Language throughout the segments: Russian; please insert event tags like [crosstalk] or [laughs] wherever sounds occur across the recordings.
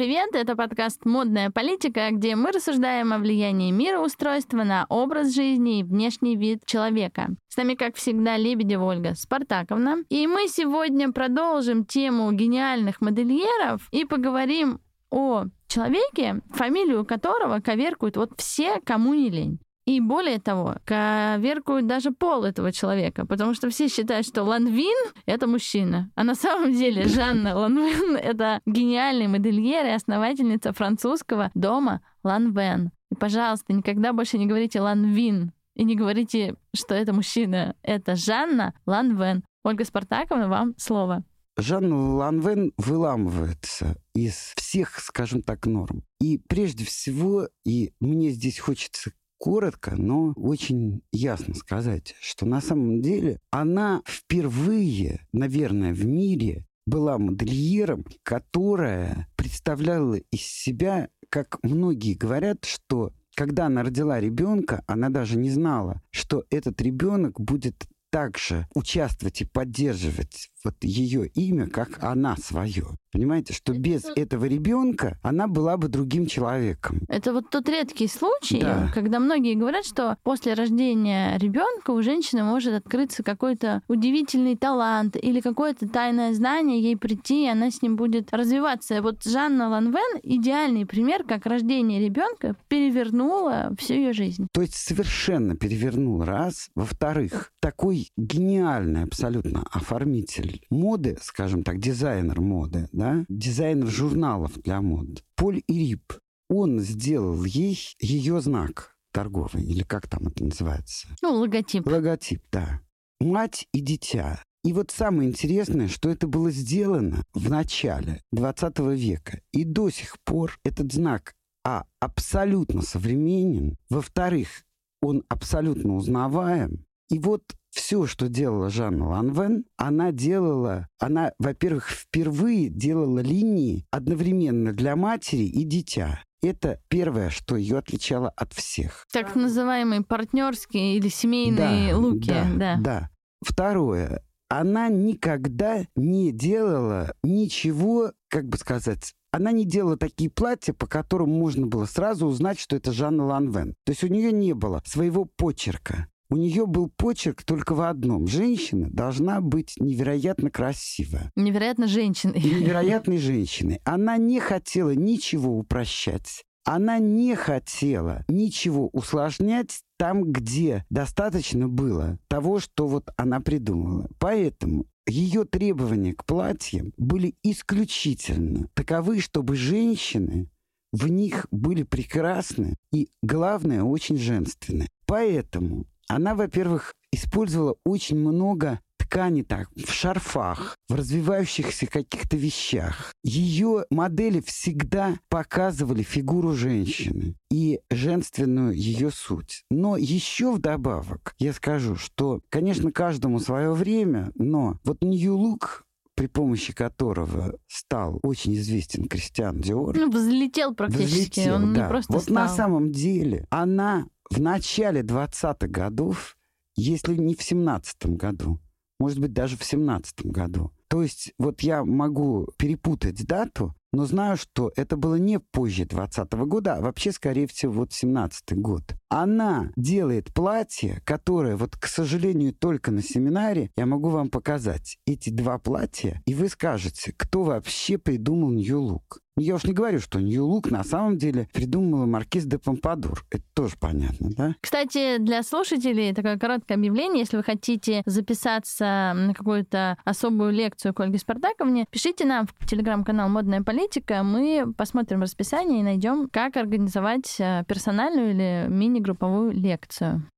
привет! Это подкаст «Модная политика», где мы рассуждаем о влиянии мироустройства на образ жизни и внешний вид человека. С нами, как всегда, Лебедева Ольга Спартаковна. И мы сегодня продолжим тему гениальных модельеров и поговорим о человеке, фамилию которого коверкуют вот все, кому не лень. И более того, коверкуют даже пол этого человека, потому что все считают, что Ланвин — это мужчина. А на самом деле Жанна Ланвин — это гениальный модельер и основательница французского дома Ланвен. И, пожалуйста, никогда больше не говорите Ланвин и не говорите, что это мужчина. Это Жанна Ланвен. Ольга Спартаковна, вам слово. Жанна Ланвен выламывается из всех, скажем так, норм. И прежде всего, и мне здесь хочется коротко, но очень ясно сказать, что на самом деле она впервые, наверное, в мире была модельером, которая представляла из себя, как многие говорят, что когда она родила ребенка, она даже не знала, что этот ребенок будет также участвовать и поддерживать вот ее имя, как она свое. Понимаете, что это без тот... этого ребенка она была бы другим человеком. Это вот тот редкий случай, Да. когда многие говорят, что после рождения ребенка у женщины может открыться какой-то удивительный талант или какое-то тайное знание ей прийти, и она с ним будет развиваться. Вот Жанна Ланвен идеальный пример, как рождение ребенка перевернуло всю ее жизнь. То есть совершенно перевернул раз. Во-вторых, такой гениальный абсолютно оформитель моды, скажем так, дизайнер моды, да, дизайнер журналов для мод, Поль Ирип, он сделал ей ее знак торговый, или как там это называется? Ну, логотип. Логотип, да. Мать и дитя. И вот самое интересное, что это было сделано в начале 20 века. И до сих пор этот знак, а, абсолютно современен, во-вторых, он абсолютно узнаваем. И вот все, что делала Жанна Ланвен, она делала, она, во-первых, впервые делала линии одновременно для матери и дитя. Это первое, что ее отличало от всех. Так называемые партнерские или семейные да, луки. Да, да. да. Второе. Она никогда не делала ничего, как бы сказать, она не делала такие платья, по которым можно было сразу узнать, что это Жанна Ланвен. То есть у нее не было своего почерка. У нее был почерк только в одном. Женщина должна быть невероятно красивая. Невероятно женщиной. Невероятной женщиной. Она не хотела ничего упрощать. Она не хотела ничего усложнять там, где достаточно было того, что вот она придумала. Поэтому ее требования к платьям были исключительно таковы, чтобы женщины в них были прекрасны и, главное, очень женственны. Поэтому она, во-первых, использовала очень много ткани так, в шарфах, в развивающихся каких-то вещах. Ее модели всегда показывали фигуру женщины и женственную ее суть. Но еще вдобавок я скажу, что, конечно, каждому свое время, но вот Нью Лук при помощи которого стал очень известен Кристиан Диор. Ну, взлетел практически, взлетел, он да. не просто Вот стал. на самом деле она в начале 20-х годов, если не в 17-м году, может быть, даже в 17-м году. То есть вот я могу перепутать дату, но знаю, что это было не позже 20 года, а вообще, скорее всего, вот 17 год. Она делает платье, которое, вот, к сожалению, только на семинаре я могу вам показать эти два платья, и вы скажете, кто вообще придумал Нью-Лук. Я уж не говорю, что Нью-Лук на самом деле придумала маркиз де Помпадур. Это тоже понятно, да? Кстати, для слушателей такое короткое объявление. Если вы хотите записаться на какую-то особую лекцию к Ольге Спартаковне, пишите нам в телеграм-канал «Модная политика». Мы посмотрим расписание и найдем, как организовать э, персональную или мини-групповую лекцию.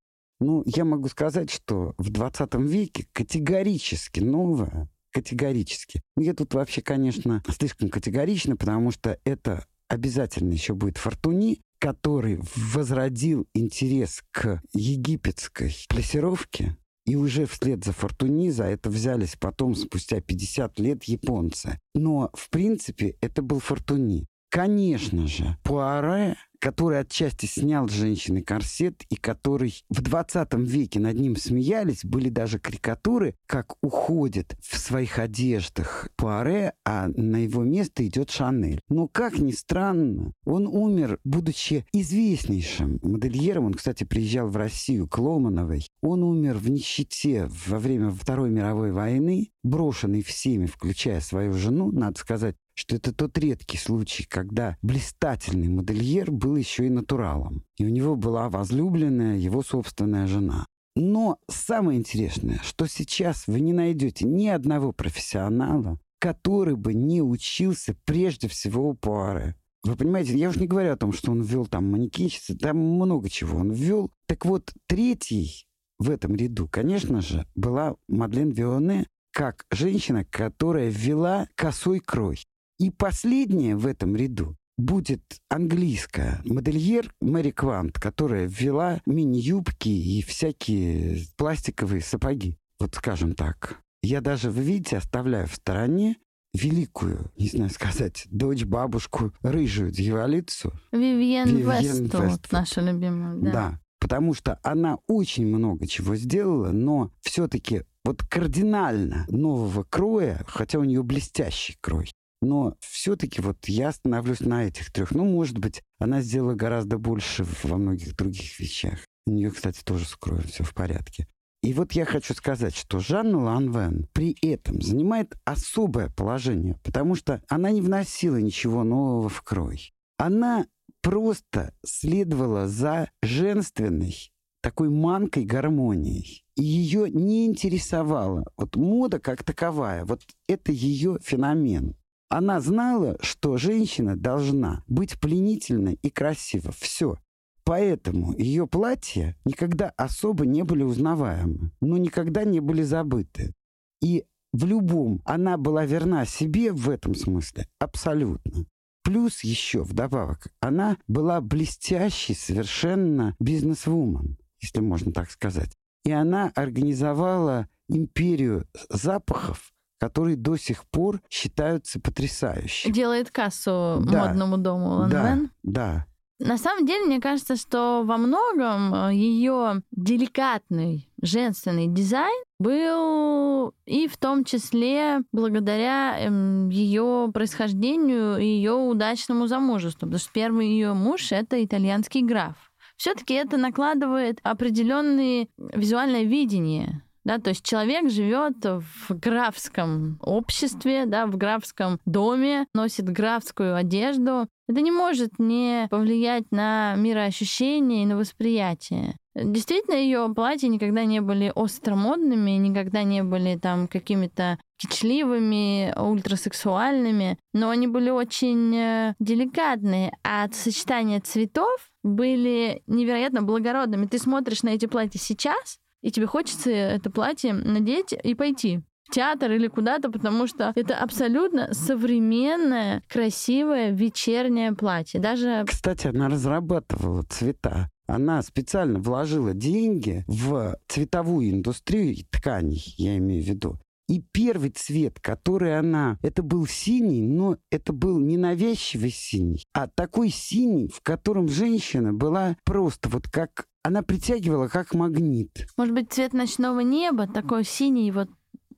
Ну, я могу сказать, что в 20 веке категорически новое категорически. Ну, Я тут вообще, конечно, слишком категорично, потому что это обязательно еще будет Фортуни, который возродил интерес к египетской плесировке, и уже вслед за Фортуни за это взялись потом, спустя 50 лет, японцы. Но, в принципе, это был Фортуни. Конечно же, Пуаре, который отчасти снял с женщины корсет и который в 20 веке над ним смеялись. Были даже карикатуры, как уходит в своих одеждах Пуаре, а на его место идет Шанель. Но, как ни странно, он умер, будучи известнейшим модельером. Он, кстати, приезжал в Россию к Ломановой. Он умер в нищете во время Второй мировой войны, брошенный всеми, включая свою жену, надо сказать, что это тот редкий случай, когда блистательный модельер был еще и натуралом. И у него была возлюбленная его собственная жена. Но самое интересное, что сейчас вы не найдете ни одного профессионала, который бы не учился прежде всего у Пуаре. Вы понимаете, я уже не говорю о том, что он ввел там манекенщицы, там много чего он ввел. Так вот, третий в этом ряду, конечно же, была Мадлен Вионе, как женщина, которая ввела косой крой. И последняя в этом ряду будет английская модельер Мэри Квант, которая ввела мини-юбки и всякие пластиковые сапоги. Вот скажем так. Я даже, вы видите, оставляю в стороне великую, не знаю сказать, дочь, бабушку, рыжую дьяволицу. Вивьен, Вивьен Вествуд, наша любимая. Да. да, потому что она очень много чего сделала, но все-таки вот кардинально нового кроя, хотя у нее блестящий крой, но все-таки вот я остановлюсь на этих трех. Ну, может быть, она сделала гораздо больше во многих других вещах. У нее, кстати, тоже с кровью все в порядке. И вот я хочу сказать, что Жанна Ланвен при этом занимает особое положение, потому что она не вносила ничего нового в крой. Она просто следовала за женственной такой манкой гармонией. И ее не интересовала вот мода как таковая. Вот это ее феномен. Она знала, что женщина должна быть пленительной и красива. Все. Поэтому ее платья никогда особо не были узнаваемы, но никогда не были забыты. И в любом она была верна себе в этом смысле абсолютно. Плюс еще вдобавок она была блестящей совершенно бизнес-вумен, если можно так сказать. И она организовала империю запахов, которые до сих пор считаются потрясающими. Делает кассу да, модному дому Ланвен. Да, да. На самом деле, мне кажется, что во многом э, ее деликатный женственный дизайн был и в том числе благодаря эм, ее происхождению и ее удачному замужеству, потому что первый ее муж это итальянский граф. Все-таки это накладывает определенное визуальное видение да, то есть человек живет в графском обществе, да, в графском доме, носит графскую одежду. Это не может не повлиять на мироощущение и на восприятие. Действительно, ее платья никогда не были остромодными, никогда не были там какими-то кичливыми, ультрасексуальными, но они были очень э, деликатные, а сочетание цветов были невероятно благородными. Ты смотришь на эти платья сейчас, и тебе хочется это платье надеть и пойти в театр или куда-то, потому что это абсолютно современное, красивое вечернее платье. Даже... Кстати, она разрабатывала цвета. Она специально вложила деньги в цветовую индустрию тканей, я имею в виду. И первый цвет, который она... Это был синий, но это был не навязчивый синий, а такой синий, в котором женщина была просто вот как... Она притягивала как магнит. Может быть, цвет ночного неба, такой синий, вот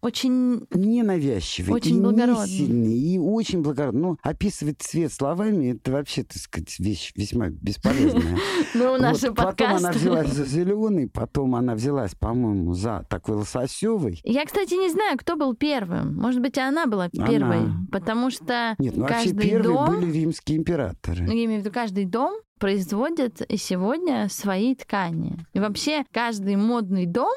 очень... Ненавязчивый. Очень и благородный. Не сильный, и очень благородный. Ну, описывать цвет словами, это вообще, так сказать, вещь весьма бесполезная. [laughs] Ну, наши. Потом она взялась за зеленый, потом она взялась, по-моему, за такой лососевый. Я, кстати, не знаю, кто был первым. Может быть, она была первой, потому что Нет, ну вообще первые были римские императоры. Ну, я имею в виду, каждый дом производит и сегодня свои ткани. И вообще каждый модный дом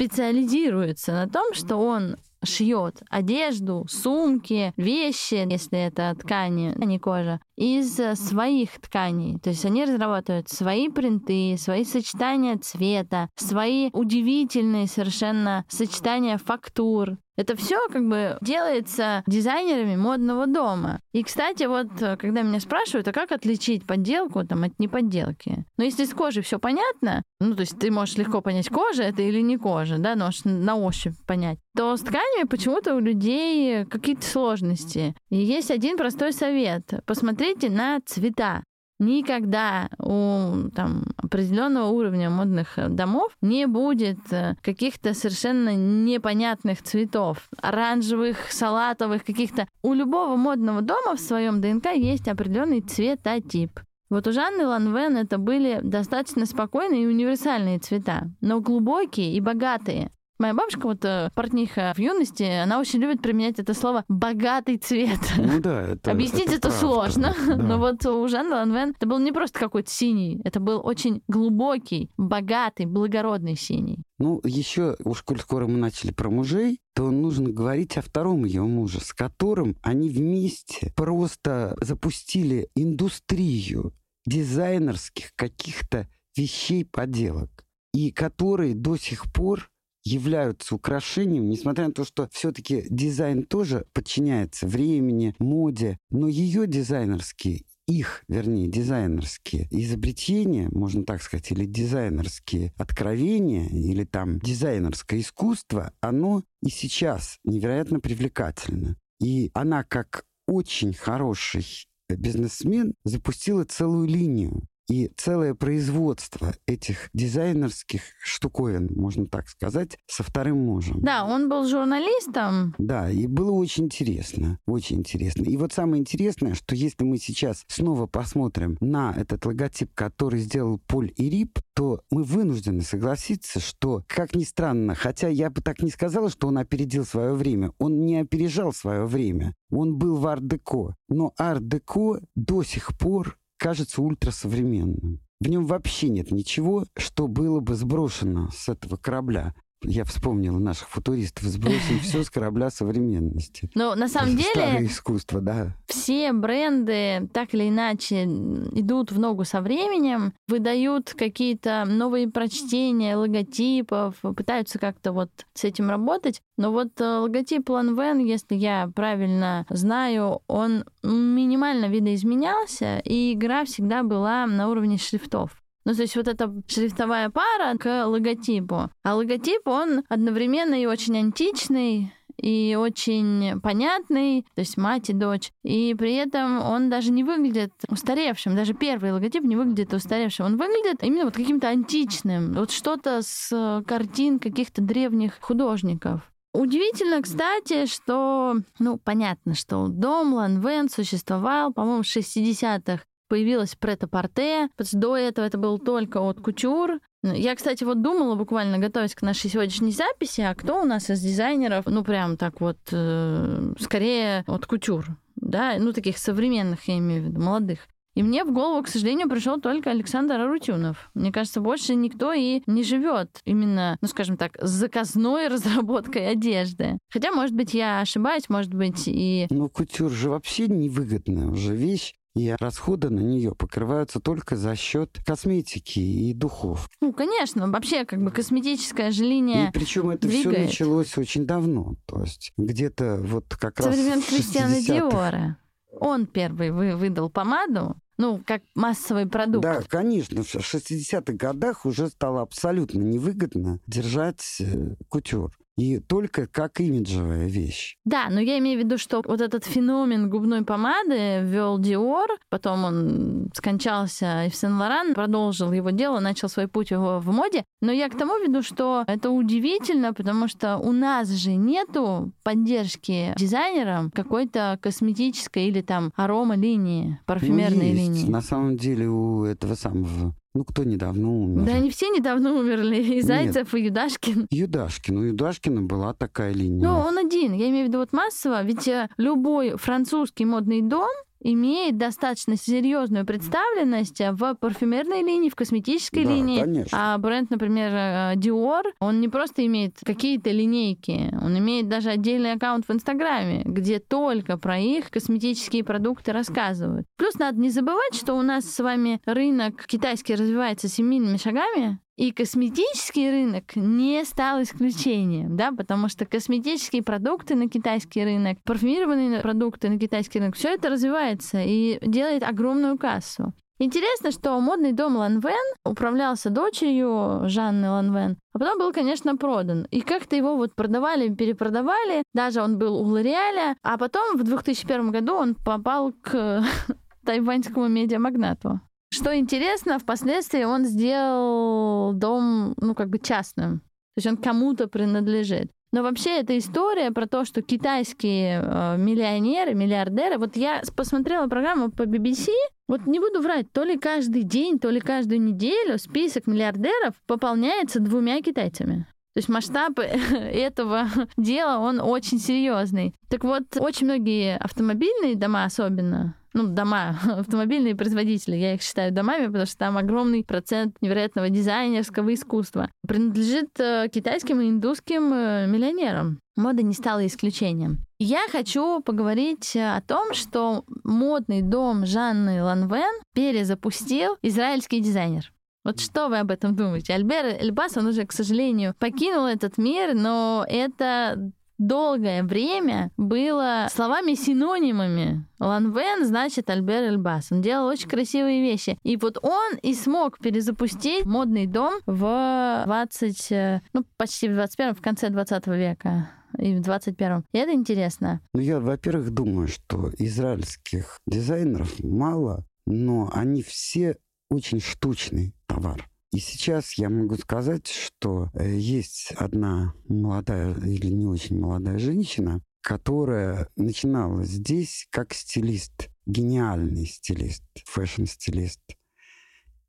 специализируется на том, что он шьет одежду, сумки, вещи, если это ткани, а не кожа, из своих тканей. То есть они разрабатывают свои принты, свои сочетания цвета, свои удивительные совершенно сочетания фактур. Это все как бы делается дизайнерами модного дома. И, кстати, вот когда меня спрашивают, а как отличить подделку там, от неподделки? Ну, если с кожей все понятно, ну, то есть ты можешь легко понять, кожа это или не кожа, да, можешь на ощупь понять, то с тканями почему-то у людей какие-то сложности. И есть один простой совет. Посмотрите на цвета. Никогда у там, определенного уровня модных домов не будет э, каких-то совершенно непонятных цветов, оранжевых, салатовых, каких-то. У любого модного дома в своем ДНК есть определенный цветотип. Вот у Жанны Ланвен это были достаточно спокойные и универсальные цвета, но глубокие и богатые. Моя бабушка, вот э, портниха в юности, она очень любит применять это слово «богатый цвет». Ну да, это Объяснить это, это сложно, да. [laughs] но вот у Жанны Ланвен это был не просто какой-то синий, это был очень глубокий, богатый, благородный синий. Ну, еще, уж коль скоро мы начали про мужей, то нужно говорить о втором ее муже, с которым они вместе просто запустили индустрию дизайнерских каких-то вещей, поделок, и которые до сих пор являются украшением, несмотря на то, что все-таки дизайн тоже подчиняется времени, моде, но ее дизайнерские их, вернее, дизайнерские изобретения, можно так сказать, или дизайнерские откровения, или там дизайнерское искусство, оно и сейчас невероятно привлекательно. И она, как очень хороший бизнесмен, запустила целую линию и целое производство этих дизайнерских штуковин, можно так сказать, со вторым мужем. Да, он был журналистом. Да, и было очень интересно, очень интересно. И вот самое интересное, что если мы сейчас снова посмотрим на этот логотип, который сделал Поль и Рип, то мы вынуждены согласиться, что, как ни странно, хотя я бы так не сказала, что он опередил свое время, он не опережал свое время, он был в арт-деко, но арт-деко до сих пор кажется ультрасовременным. В нем вообще нет ничего, что было бы сброшено с этого корабля. Я вспомнила наших футуристов. Сбросим все с корабля современности. Но на самом деле... Старое искусство, да. Все бренды так или иначе идут в ногу со временем, выдают какие-то новые прочтения логотипов, пытаются как-то вот с этим работать. Но вот логотип Lanvin, если я правильно знаю, он минимально видоизменялся, и игра всегда была на уровне шрифтов. Ну, то есть вот эта шрифтовая пара к логотипу. А логотип, он одновременно и очень античный, и очень понятный, то есть мать и дочь. И при этом он даже не выглядит устаревшим. Даже первый логотип не выглядит устаревшим. Он выглядит именно вот каким-то античным. Вот что-то с картин каких-то древних художников. Удивительно, кстати, что, ну, понятно, что дом Ланвен существовал, по-моему, в 60-х появилась прет-а-порте, до этого это был только от кутюр. Я, кстати, вот думала буквально, готовясь к нашей сегодняшней записи, а кто у нас из дизайнеров, ну, прям так вот, э, скорее от кутюр, да, ну, таких современных, я имею в виду, молодых. И мне в голову, к сожалению, пришел только Александр Арутюнов. Мне кажется, больше никто и не живет именно, ну, скажем так, с заказной [laughs] разработкой одежды. Хотя, может быть, я ошибаюсь, может быть, и... Ну, кутюр же вообще невыгодная уже вещь и расходы на нее покрываются только за счет косметики и духов. Ну, конечно, вообще как бы косметическая же линия. И причем это двигает. все началось очень давно, то есть где-то вот как Со раз времен в Кристиана 60-х. Диора. Он первый вы, выдал помаду, ну, как массовый продукт. Да, конечно, в 60-х годах уже стало абсолютно невыгодно держать э, кутюр. И только как имиджевая вещь. Да, но я имею в виду, что вот этот феномен губной помады ввел Диор, потом он скончался, и в Сен-Лоран продолжил его дело, начал свой путь в, в моде. Но я к тому веду, что это удивительно, потому что у нас же нету поддержки дизайнерам какой-то косметической или там арома-линии, парфюмерной Ну, есть. линии. На самом деле у этого самого... Ну, кто недавно умер? Да они все недавно умерли, и Зайцев, и Юдашкин. Юдашкин. У Юдашкина была такая линия. Ну, он один. Я имею в виду вот массово. Ведь э, любой французский модный дом имеет достаточно серьезную представленность в парфюмерной линии, в косметической Да, линии. конечно. А бренд, например, э, Dior, он не просто имеет какие-то линейки, он имеет даже отдельный аккаунт в Инстаграме, где только про их косметические продукты рассказывают. Плюс надо не забывать, что у нас с вами рынок китайский развивается семейными шагами, и косметический рынок не стал исключением, да, потому что косметические продукты на китайский рынок, парфюмированные продукты на китайский рынок, все это развивается и делает огромную кассу. Интересно, что модный дом Ланвен управлялся дочерью Жанны Ланвен, а потом был, конечно, продан. И как-то его вот продавали, перепродавали, даже он был у Лореаля, а потом в 2001 году он попал к [laughs] тайваньскому медиамагнату. Что интересно, впоследствии он сделал дом, ну, как бы частным. То есть он кому-то принадлежит. Но вообще эта история про то, что китайские э, миллионеры, миллиардеры, вот я посмотрела программу по BBC, вот не буду врать, то ли каждый день, то ли каждую неделю список миллиардеров пополняется двумя китайцами. То есть масштаб [laughs] этого [laughs] дела, он очень серьезный. Так вот, очень многие автомобильные дома особенно, ну, дома, [laughs] автомобильные производители, я их считаю домами, потому что там огромный процент невероятного дизайнерского искусства, принадлежит э, китайским и индусским э, миллионерам. Мода не стала исключением. Я хочу поговорить о том, что модный дом Жанны Ланвен перезапустил израильский дизайнер. Вот что вы об этом думаете? Альбер Эльбас, он уже, к сожалению, покинул этот мир, но это долгое время было словами-синонимами. Ланвен значит Альбер Эльбас. Он делал очень красивые вещи. И вот он и смог перезапустить модный дом в 20, э, ну, почти в 21 в конце 20 века и в 21-м. И это интересно. Ну, я, во-первых, думаю, что израильских дизайнеров мало, но они все очень штучный товар. И сейчас я могу сказать, что э, есть одна молодая или не очень молодая женщина, которая начинала здесь как стилист, гениальный стилист, фэшн-стилист.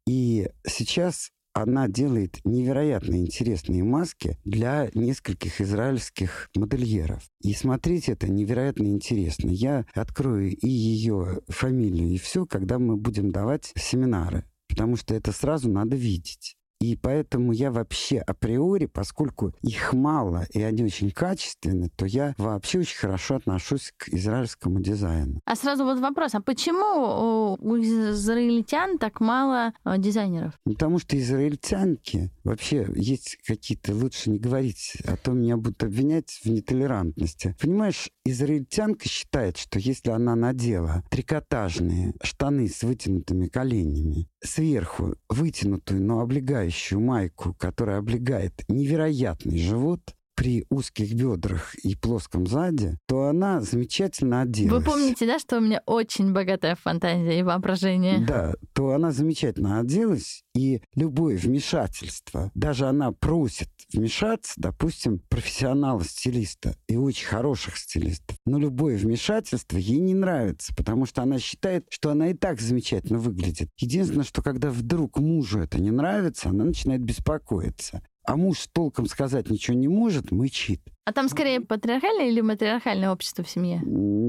И сейчас она делает невероятно интересные маски для нескольких израильских модельеров. И смотреть это невероятно интересно. Я открою и ее фамилию, и все, когда мы будем давать семинары потому что это сразу надо видеть. И поэтому я вообще априори, поскольку их мало и они очень качественны, то я вообще очень хорошо отношусь к израильскому дизайну. А сразу вот вопрос, а почему у израильтян так мало э, дизайнеров? Потому что израильтянки вообще есть какие-то, лучше не говорить, а то меня будут обвинять в нетолерантности. Понимаешь, израильтянка считает, что если она надела трикотажные штаны с вытянутыми коленями, сверху вытянутую, но облегающую майку, которая облегает невероятный живот, при узких бедрах и плоском заде, то она замечательно оделась. Вы помните, да, что у меня очень богатая фантазия и воображение? Да, то она замечательно оделась, и любое вмешательство, даже она просит вмешаться, допустим, профессионала-стилиста и очень хороших стилистов, но любое вмешательство ей не нравится, потому что она считает, что она и так замечательно выглядит. Единственное, что когда вдруг мужу это не нравится, она начинает беспокоиться а муж толком сказать ничего не может, мычит. А там скорее патриархальное или матриархальное общество в семье?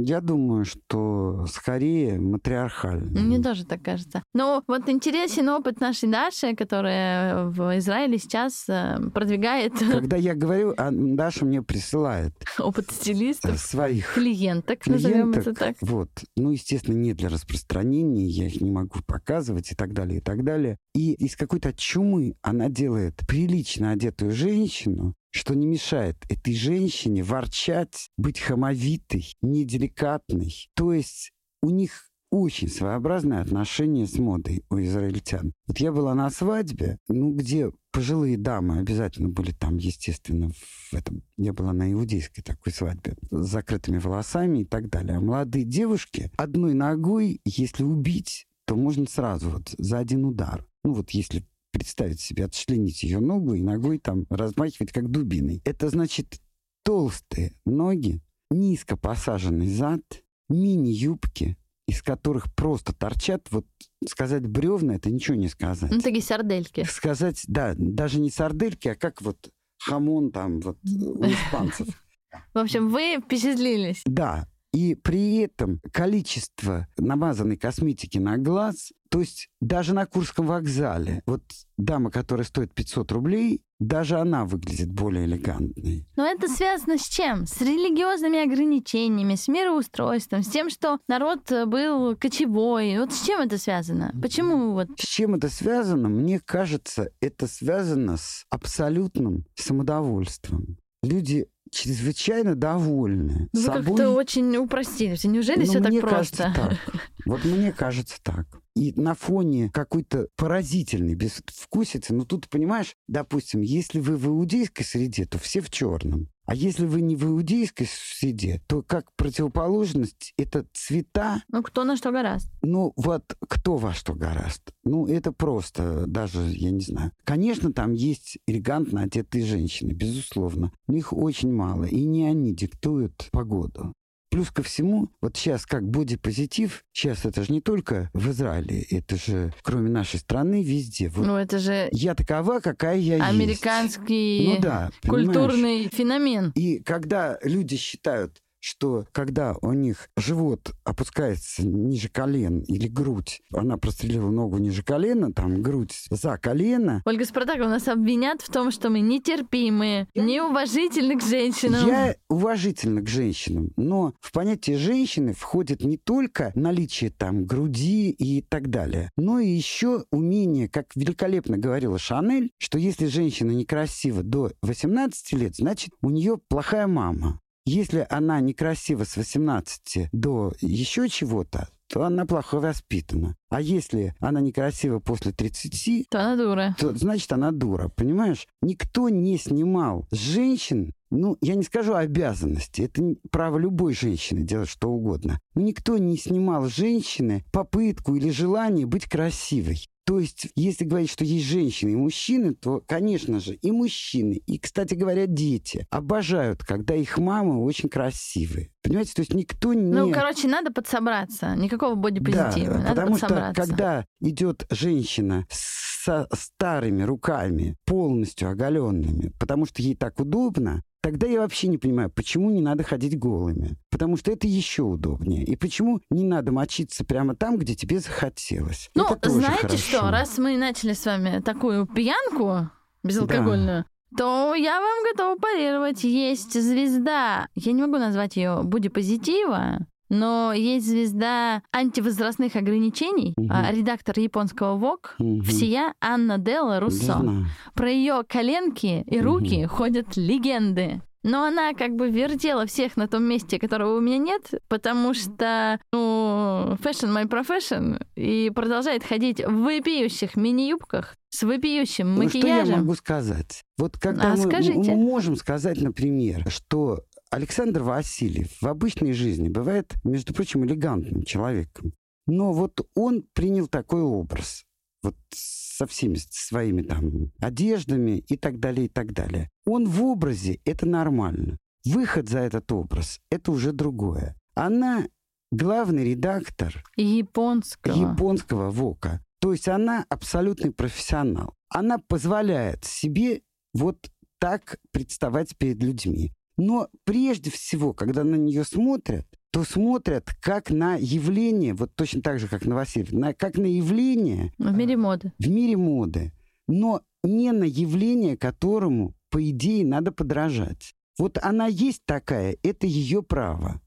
Я думаю, что скорее матриархальное. Мне тоже так кажется. Но вот интересен опыт нашей Даши, которая в Израиле сейчас э, продвигает... [laughs] Когда я говорю, а Даша мне присылает... Опыт стилистов. Своих клиенток, назовем это так. Вот. Ну, естественно, не для распространения, я их не могу показывать и так далее, и так далее. И из какой-то чумы она делает прилично одетую женщину, что не мешает этой женщине ворчать, быть хамовитой, неделикатной. То есть у них очень своеобразное отношение с модой у израильтян. Вот я была на свадьбе, ну, где пожилые дамы обязательно были там, естественно, в этом. Я была на иудейской такой свадьбе с закрытыми волосами и так далее. А молодые девушки одной ногой, если убить, то можно сразу вот за один удар. Ну вот если представить себе, отчленить ее ногу и ногой там размахивать как дубиной. Это значит толстые ноги, низко посаженный зад, мини-юбки, из которых просто торчат, вот сказать бревна, это ничего не сказать. Ну, такие сардельки. Сказать, да, даже не сардельки, а как вот хамон там вот у испанцев. [laughs] В общем, вы впечатлились. Да, и при этом количество намазанной косметики на глаз, то есть даже на Курском вокзале, вот дама, которая стоит 500 рублей, даже она выглядит более элегантной. Но это связано с чем? С религиозными ограничениями, с мироустройством, с тем, что народ был кочевой. Вот с чем это связано? Почему вот? С чем это связано? Мне кажется, это связано с абсолютным самодовольством. Люди чрезвычайно довольны Вы собой. как-то очень упростили. Неужели ну, все так мне просто? Кажется, так. Вот мне кажется так. И на фоне какой-то поразительной безвкусицы, ну тут, понимаешь, допустим, если вы в иудейской среде, то все в черном. А если вы не в иудейской среде, то как противоположность это цвета. Ну, кто на что гораст. Ну, вот кто во что гораст. Ну, это просто даже, я не знаю. Конечно, там есть элегантно одетые женщины, безусловно. Но их очень мало. И не они диктуют погоду. Плюс ко всему, вот сейчас как бодипозитив, сейчас это же не только в Израиле, это же кроме нашей страны везде. Вот ну это же... Я такова, какая я американский есть. Ну, да, культурный феномен. И когда люди считают, что когда у них живот опускается ниже колен или грудь, она прострелила ногу ниже колена, там грудь за колено. Ольга Спартакова нас обвинят в том, что мы нетерпимые, неуважительны к женщинам. Я уважительна к женщинам, но в понятие женщины входит не только наличие там груди и так далее, но и еще умение, как великолепно говорила Шанель, что если женщина некрасива до 18 лет, значит у нее плохая мама. Если она некрасива с 18 до еще чего-то, то она плохо воспитана. А если она некрасива после 30, то она дура. То значит она дура, понимаешь? Никто не снимал женщин, ну, я не скажу обязанности, это право любой женщины делать что угодно. Но никто не снимал женщины попытку или желание быть красивой. То есть, если говорить, что есть женщины и мужчины, то, конечно же, и мужчины, и, кстати говоря, дети обожают, когда их мамы очень красивые. Понимаете, то есть никто не... Ну, короче, надо подсобраться. Никакого бодипозитива. Да, надо потому что, когда идет женщина со старыми руками, полностью оголенными, потому что ей так удобно, Тогда я вообще не понимаю, почему не надо ходить голыми. Потому что это еще удобнее. И почему не надо мочиться прямо там, где тебе захотелось. Ну, знаете хорошо. что, раз мы начали с вами такую пьянку безалкогольную, да. то я вам готова парировать. Есть звезда, я не могу назвать ее бодипозитива, но есть звезда антивозрастных ограничений, угу. редактор японского ВОК, угу. всея Анна Делла Руссо. Про ее коленки и руки угу. ходят легенды. Но она как бы вертела всех на том месте, которого у меня нет, потому что, ну, fashion my profession, и продолжает ходить в вопиющих мини-юбках с вопиющим макияжем. Ну, что я могу сказать? Вот когда а, мы, мы можем сказать, например, что Александр Васильев в обычной жизни бывает, между прочим, элегантным человеком. Но вот он принял такой образ. Вот со всеми своими там одеждами и так далее, и так далее. Он в образе, это нормально. Выход за этот образ, это уже другое. Она главный редактор японского, японского ВОКа. То есть она абсолютный профессионал. Она позволяет себе вот так представать перед людьми. Но прежде всего, когда на нее смотрят, то смотрят как на явление, вот точно так же, как на Васильев, на, как на явление... В мире моды. В мире моды. Но не на явление, которому, по идее, надо подражать. Вот она есть такая, это ее право.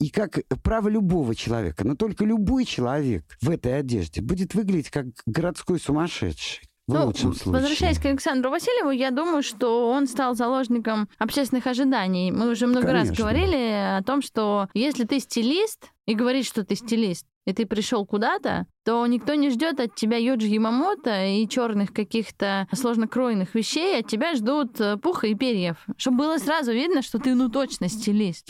И как право любого человека. Но только любой человек в этой одежде будет выглядеть как городской сумасшедший. В ну, лучшем случае. Возвращаясь к Александру Васильеву, я думаю, что он стал заложником общественных ожиданий. Мы уже много Конечно. раз говорили о том, что если ты стилист и говоришь, что ты стилист, и ты пришел куда-то, то никто не ждет от тебя Юджи Ямамото и черных каких-то сложнокройных вещей, от тебя ждут э, пуха и перьев. Чтобы было сразу видно, что ты ну точно стилист.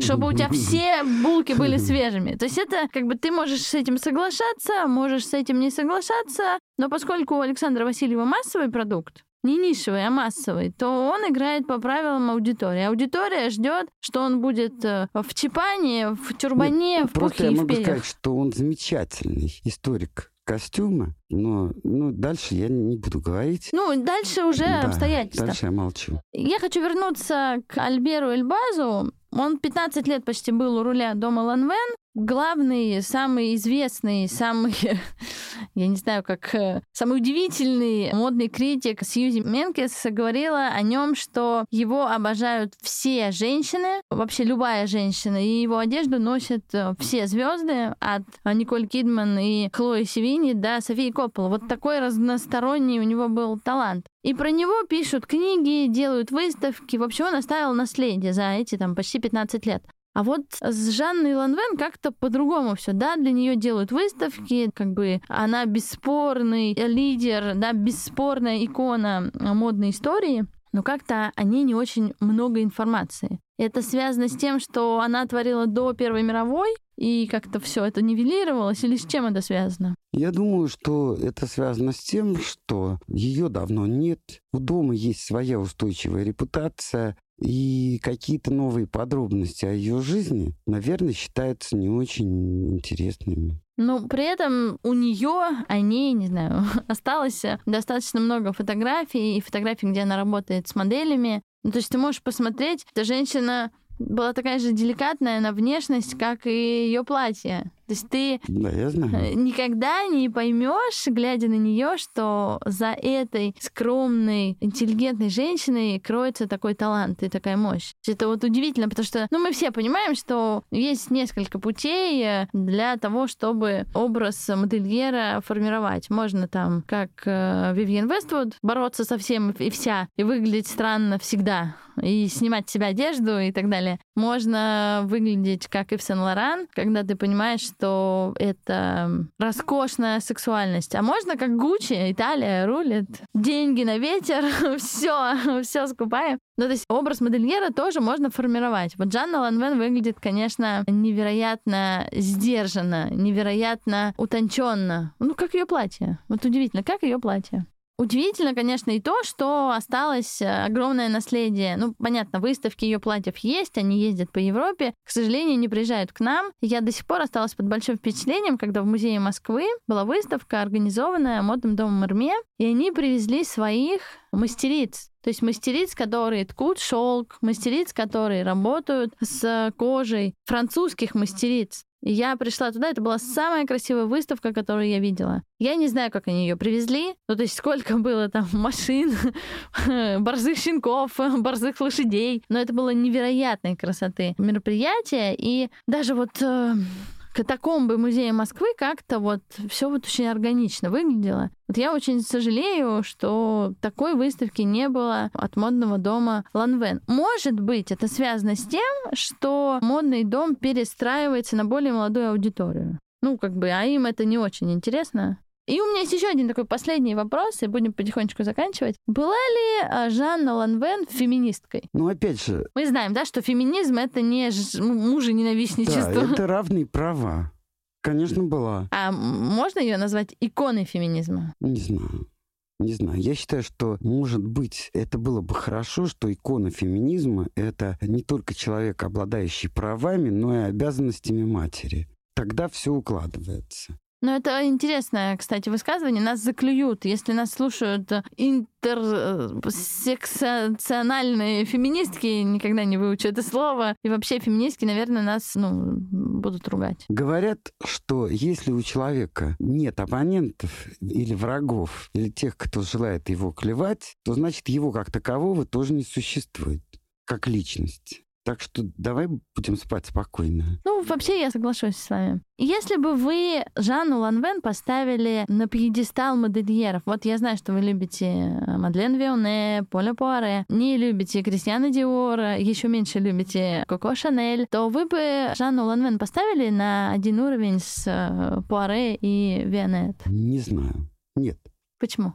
Чтобы у тебя все булки были [laughs] свежими. То есть это как бы ты можешь с этим соглашаться, можешь с этим не соглашаться, но поскольку у Александра Васильева массовый продукт, не нишевый, а массовый, то он играет по правилам аудитории. Аудитория ждет, что он будет э, в чипане, в тюрбане, ну, в Просто я и могу перьях. сказать, что он замечательный историк костюма, но ну, дальше я не буду говорить. Ну, дальше уже да, обстоятельства. Дальше я молчу. Я хочу вернуться к Альберу Эльбазу. Он 15 лет почти был у руля дома Ланвен. Главный, самый известный, самый, [laughs] я не знаю, как, э, самый удивительный модный критик Сьюзи Менкес говорила о нем, что его обожают все женщины, вообще любая женщина, и его одежду носят э, все звезды, от Николь Кидман и Хлои Севини до Софии Коппола. Вот такой разносторонний у него был талант. И про него пишут книги, делают выставки. Вообще он оставил наследие за эти там почти 15 лет. А вот с Жанной Ланвен как-то по-другому все, да, для нее делают выставки, как бы она бесспорный лидер, да, бесспорная икона модной истории. но как-то о ней не очень много информации. Это связано с тем, что она творила до Первой мировой, и как-то все это нивелировалось, или с чем это связано? Я думаю, что это связано с тем, что ее давно нет. У дома есть своя устойчивая репутация, и какие-то новые подробности о ее жизни, наверное, считаются не очень интересными. Но при этом у нее, о ней, не знаю, [laughs] осталось достаточно много фотографий и фотографий, где она работает с моделями. Ну, то есть ты можешь посмотреть, эта женщина была такая же деликатная на внешность, как и ее платье. То есть ты знаю. Э, никогда не поймешь, глядя на нее, что за этой скромной, интеллигентной женщиной кроется такой талант и такая мощь. Это вот удивительно, потому что ну, мы все понимаем, что есть несколько путей э, для того, чтобы образ модельера формировать. Можно там, как э, Вивьен Вествуд, бороться со всем и вся, и выглядеть странно всегда, и снимать с себя одежду и так далее. Можно выглядеть как и в Сен-Лоран, когда ты понимаешь, что это роскошная сексуальность. А можно как Гуччи, Италия рулит, деньги на ветер, [laughs] все, все скупаем. Ну, то есть образ модельера тоже можно формировать. Вот Жанна Ланвен выглядит, конечно, невероятно сдержанно, невероятно утонченно. Ну, как ее платье. Вот удивительно, как ее платье. Удивительно, конечно, и то, что осталось э, огромное наследие. Ну, понятно, выставки ее платьев есть, они ездят по Европе, к сожалению, не приезжают к нам. Я до сих пор осталась под большим впечатлением, когда в музее Москвы была выставка, организованная модным домом Эрме, и они привезли своих мастериц. То есть мастериц, которые ткут шелк, мастериц, которые работают с кожей, французских мастериц. Я пришла туда, это была самая красивая выставка, которую я видела. Я не знаю, как они ее привезли, ну то есть сколько было там [laughs] машин, [laughs] борзых щенков, [laughs] борзых лошадей, но это было невероятной красоты мероприятие, и даже вот э, катакомбы музея Москвы как-то вот все вот очень органично выглядело. Вот я очень сожалею, что такой выставки не было от модного дома Ланвен. Может быть, это связано с тем, что модный дом перестраивается на более молодую аудиторию. Ну, как бы, а им это не очень интересно. И у меня есть еще один такой последний вопрос, и будем потихонечку заканчивать. Была ли а, Жанна Ланвен феминисткой? Ну, опять же... Мы знаем, да, что феминизм — это не мужененавистничество. Да, это [laughs] равные права. Конечно, была. А можно ее назвать иконой феминизма? Не знаю. Не знаю. Я считаю, что, может быть, это было бы хорошо, что икона феминизма — это не только человек, обладающий правами, но и обязанностями матери. Тогда все укладывается. Ну, это интересное, кстати, высказывание. Нас заклюют, если нас слушают интерсекциональные феминистки, никогда не выучу это слово. И вообще феминистки, наверное, нас ну, будут ругать. Говорят, что если у человека нет оппонентов или врагов, или тех, кто желает его клевать, то значит его как такового тоже не существует, как личность. Так что давай будем спать спокойно. Ну, вообще я соглашусь с вами. Если бы вы Жанну Ланвен поставили на пьедестал модельеров, вот я знаю, что вы любите э, Мадлен Вионе, Поля Пуаре, не любите Кристиана Диора, еще меньше любите Коко Шанель, то вы бы Жанну Ланвен поставили на один уровень с э, Пуаре и Вионет? Не знаю. Нет. Почему?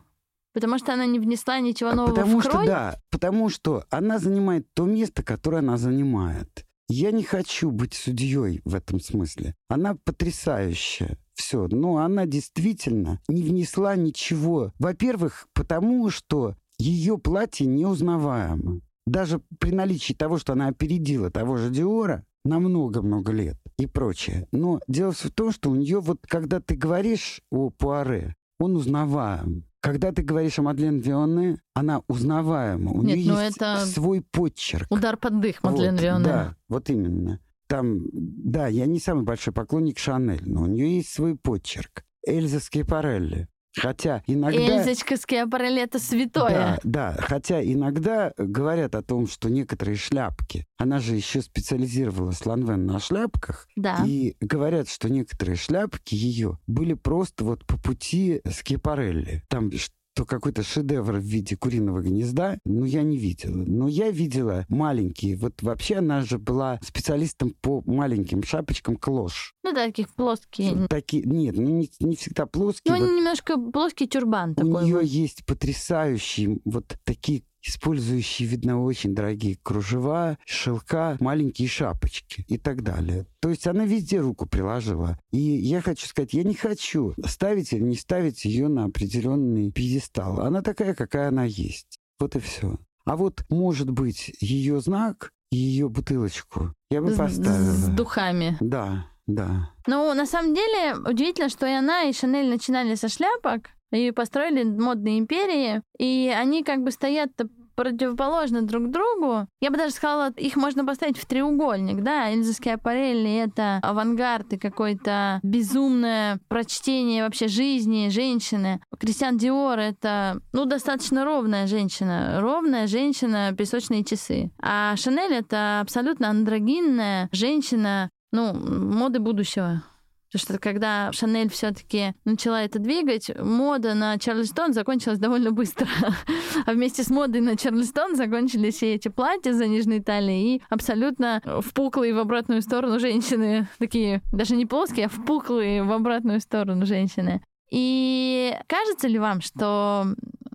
Потому что она не внесла ничего а нового потому в крой? Что, да, потому что она занимает то место, которое она занимает. Я не хочу быть судьей в этом смысле. Она потрясающая. Все. Но она действительно не внесла ничего. Во-первых, потому что ее платье неузнаваемо. Даже при наличии того, что она опередила того же Диора на много-много лет и прочее. Но дело в том, что у нее вот, когда ты говоришь о Пуаре, он узнаваем. Когда ты говоришь о Мадлен Вионе, она узнаваема. У Нет, нее ну есть это свой подчерк. Удар под дых Мадлен вот, Вионе. Да, вот именно. Там, да, я не самый большой поклонник Шанель, но у нее есть свой подчерк. Эльза Скипарелли. Хотя иногда... Эльзочка Скиапарелли — это святое. Да, да. Хотя иногда говорят о том, что некоторые шляпки... Она же еще специализировалась Ланвен на шляпках. Да. И говорят, что некоторые шляпки ее были просто вот по пути Скипарелли. Там то какой-то шедевр в виде куриного гнезда, ну, я не видела. Но я видела маленькие. Вот вообще она же была специалистом по маленьким шапочкам клош. Ну да, таких плоские. Такие, нет, ну не, не всегда плоские. Ну, вот. немножко плоский тюрбан У такой. нее вот. есть потрясающие вот такие использующие, видно, очень дорогие кружева, шелка, маленькие шапочки и так далее. То есть она везде руку приложила. И я хочу сказать, я не хочу ставить или не ставить ее на определенный пьедестал. Она такая, какая она есть. Вот и все. А вот, может быть, ее знак ее бутылочку я бы поставила. С духами. Да, да. Ну, на самом деле, удивительно, что и она, и Шанель начинали со шляпок, и построили модные империи, и они как бы стоят противоположны друг другу. Я бы даже сказала, их можно поставить в треугольник, да, Эльза Скиапарелли — это авангард и какое-то безумное прочтение вообще жизни женщины. Кристиан Диор — это, ну, достаточно ровная женщина, ровная женщина, песочные часы. А Шанель — это абсолютно андрогинная женщина, ну, моды будущего. Потому что когда Шанель все-таки начала это двигать, мода на Чарльстон закончилась довольно быстро. [laughs] а вместе с модой на Чарльстон закончились все эти платья за нижней талией и абсолютно впуклые в обратную сторону женщины. Такие даже не плоские, а впуклые в обратную сторону женщины. И кажется ли вам, что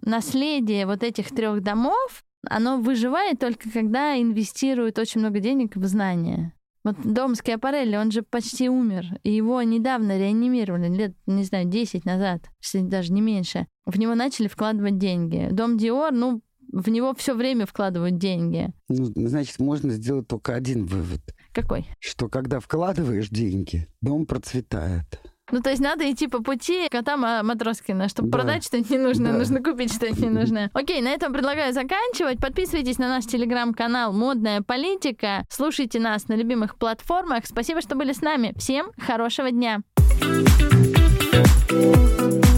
наследие вот этих трех домов, оно выживает только когда инвестируют очень много денег в знания? Вот дом Скиапарелли, он же почти умер. И его недавно реанимировали, лет, не знаю, 10 назад, если даже не меньше. В него начали вкладывать деньги. Дом Диор, ну, в него все время вкладывают деньги. Ну, значит, можно сделать только один вывод. Какой? Что когда вкладываешь деньги, дом процветает. Ну, то есть надо идти по пути кота Матроскина. Чтобы да. продать что-нибудь не нужно, да. нужно купить что-нибудь не нужно. [laughs] Окей, на этом предлагаю заканчивать. Подписывайтесь на наш телеграм-канал «Модная политика». Слушайте нас на любимых платформах. Спасибо, что были с нами. Всем хорошего дня. thank you